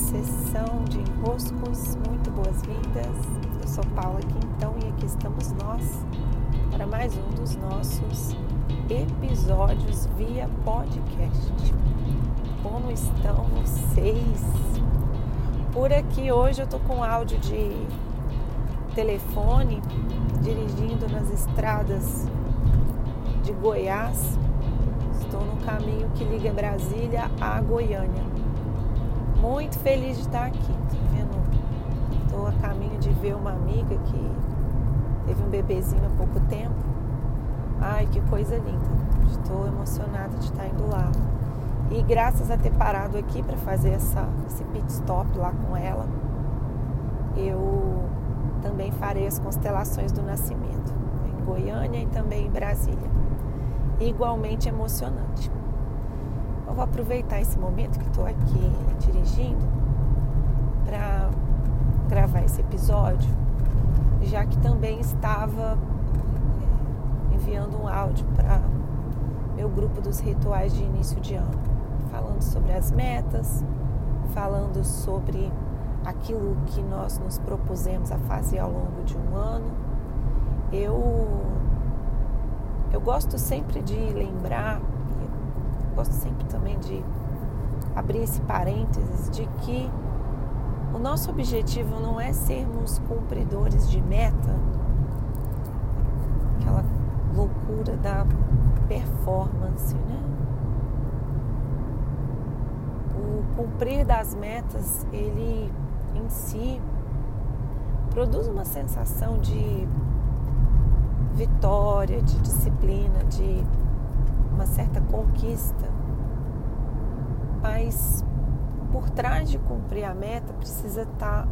sessão de enroscos. Muito boas-vindas. Eu sou Paula Quintão e aqui estamos nós para mais um dos nossos episódios via podcast. Como estão vocês? Por aqui hoje eu tô com áudio de telefone dirigindo nas estradas de Goiás. Estou no caminho que liga Brasília a Goiânia muito feliz de estar aqui? Estou a caminho de ver uma amiga que teve um bebezinho há pouco tempo. Ai, que coisa linda. Estou emocionada de estar indo lá. E graças a ter parado aqui para fazer essa, esse pit stop lá com ela, eu também farei as constelações do nascimento em Goiânia e também em Brasília. Igualmente emocionante. Eu vou aproveitar esse momento que estou aqui dirigindo para gravar esse episódio, já que também estava é, enviando um áudio para meu grupo dos rituais de início de ano, falando sobre as metas, falando sobre aquilo que nós nos propusemos a fazer ao longo de um ano. Eu eu gosto sempre de lembrar gosto sempre também de abrir esse parênteses de que o nosso objetivo não é sermos cumpridores de meta, aquela loucura da performance, né? O cumprir das metas, ele em si produz uma sensação de vitória, de disciplina, de uma certa conquista, mas por trás de cumprir a meta precisa estar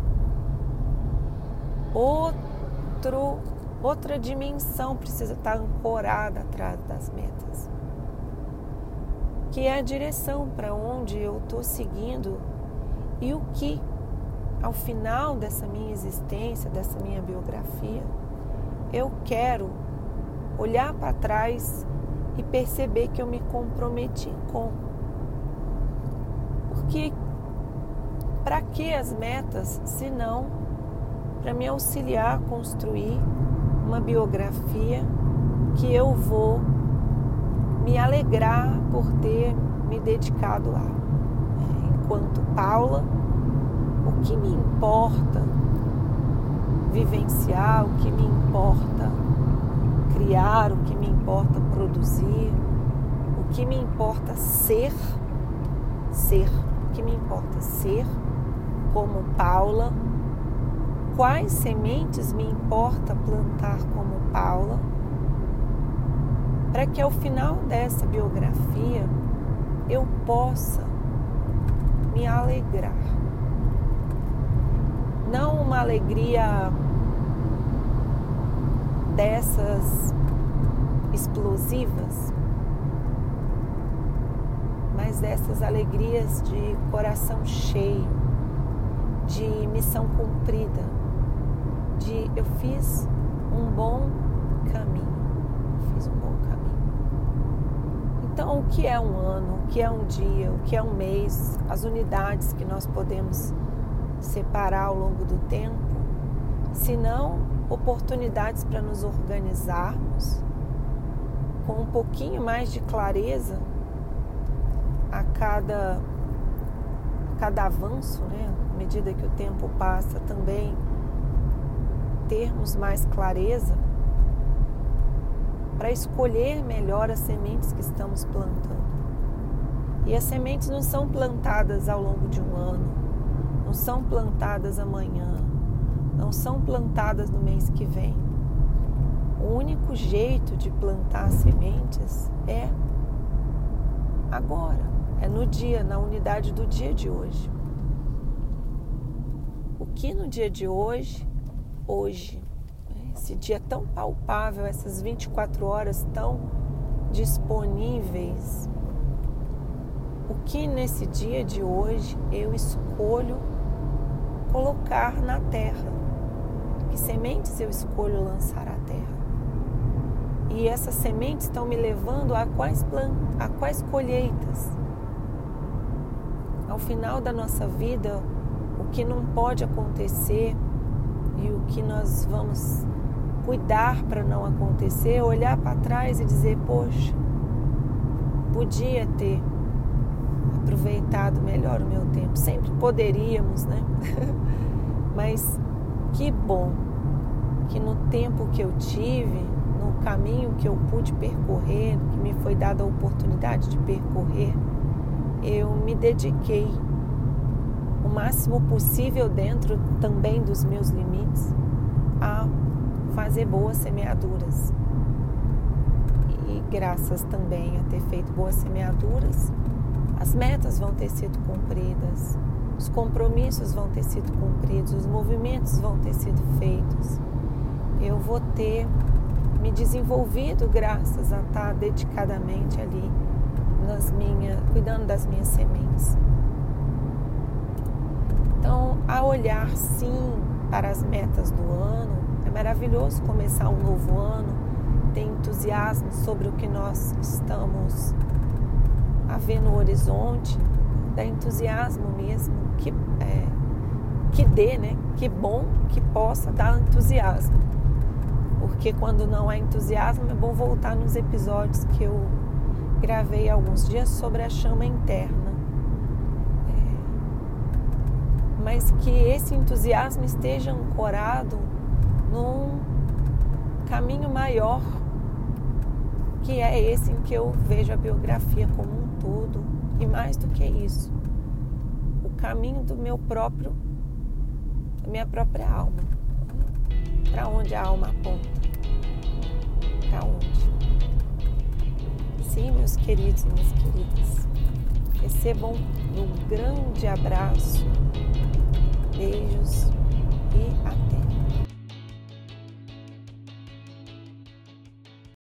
outro, outra dimensão precisa estar ancorada atrás das metas, que é a direção para onde eu estou seguindo e o que, ao final dessa minha existência, dessa minha biografia, eu quero olhar para trás e perceber que eu me comprometi com. Porque para que as metas se não para me auxiliar a construir uma biografia que eu vou me alegrar por ter me dedicado. É, enquanto Paula, o que me importa vivenciar, o que me importa criar, o que me importa que me importa ser, ser, o que me importa ser como Paula, quais sementes me importa plantar como Paula, para que ao final dessa biografia eu possa me alegrar. Não uma alegria dessas explosivas, mas dessas alegrias de coração cheio, de missão cumprida, de eu fiz um bom caminho, fiz um bom caminho. Então, o que é um ano, o que é um dia, o que é um mês, as unidades que nós podemos separar ao longo do tempo, se não oportunidades para nos organizarmos com um pouquinho mais de clareza a cada, a cada avanço, né? à medida que o tempo passa, também termos mais clareza para escolher melhor as sementes que estamos plantando. E as sementes não são plantadas ao longo de um ano, não são plantadas amanhã, não são plantadas no mês que vem. O único jeito de plantar sementes é agora, é no dia, na unidade do dia de hoje. O que no dia de hoje, hoje, né, esse dia tão palpável, essas 24 horas tão disponíveis, o que nesse dia de hoje eu escolho colocar na terra que sementes eu escolho lançar à terra. E essas sementes estão me levando a quais, plant... a quais colheitas. Ao final da nossa vida, o que não pode acontecer e o que nós vamos cuidar para não acontecer, olhar para trás e dizer: Poxa, podia ter aproveitado melhor o meu tempo. Sempre poderíamos, né? Mas que bom que no tempo que eu tive, no caminho que eu pude percorrer, que me foi dada a oportunidade de percorrer, eu me dediquei o máximo possível dentro também dos meus limites a fazer boas semeaduras. E graças também a ter feito boas semeaduras, as metas vão ter sido cumpridas, os compromissos vão ter sido cumpridos, os movimentos vão ter sido feitos. Eu vou ter me desenvolvido graças a estar dedicadamente ali nas minhas, cuidando das minhas sementes. Então, a olhar sim para as metas do ano, é maravilhoso começar um novo ano, ter entusiasmo sobre o que nós estamos a ver no horizonte, dar entusiasmo mesmo, que, é, que dê, né? Que bom que possa dar entusiasmo. Porque quando não há entusiasmo, é bom voltar nos episódios que eu gravei alguns dias sobre a chama interna mas que esse entusiasmo esteja ancorado num caminho maior, que é esse em que eu vejo a biografia como um todo, e mais do que isso, o caminho do meu próprio, da minha própria alma. Para onde a alma aponta? Para onde? assim, meus queridos e minhas queridas. Recebam um grande abraço, beijos e até.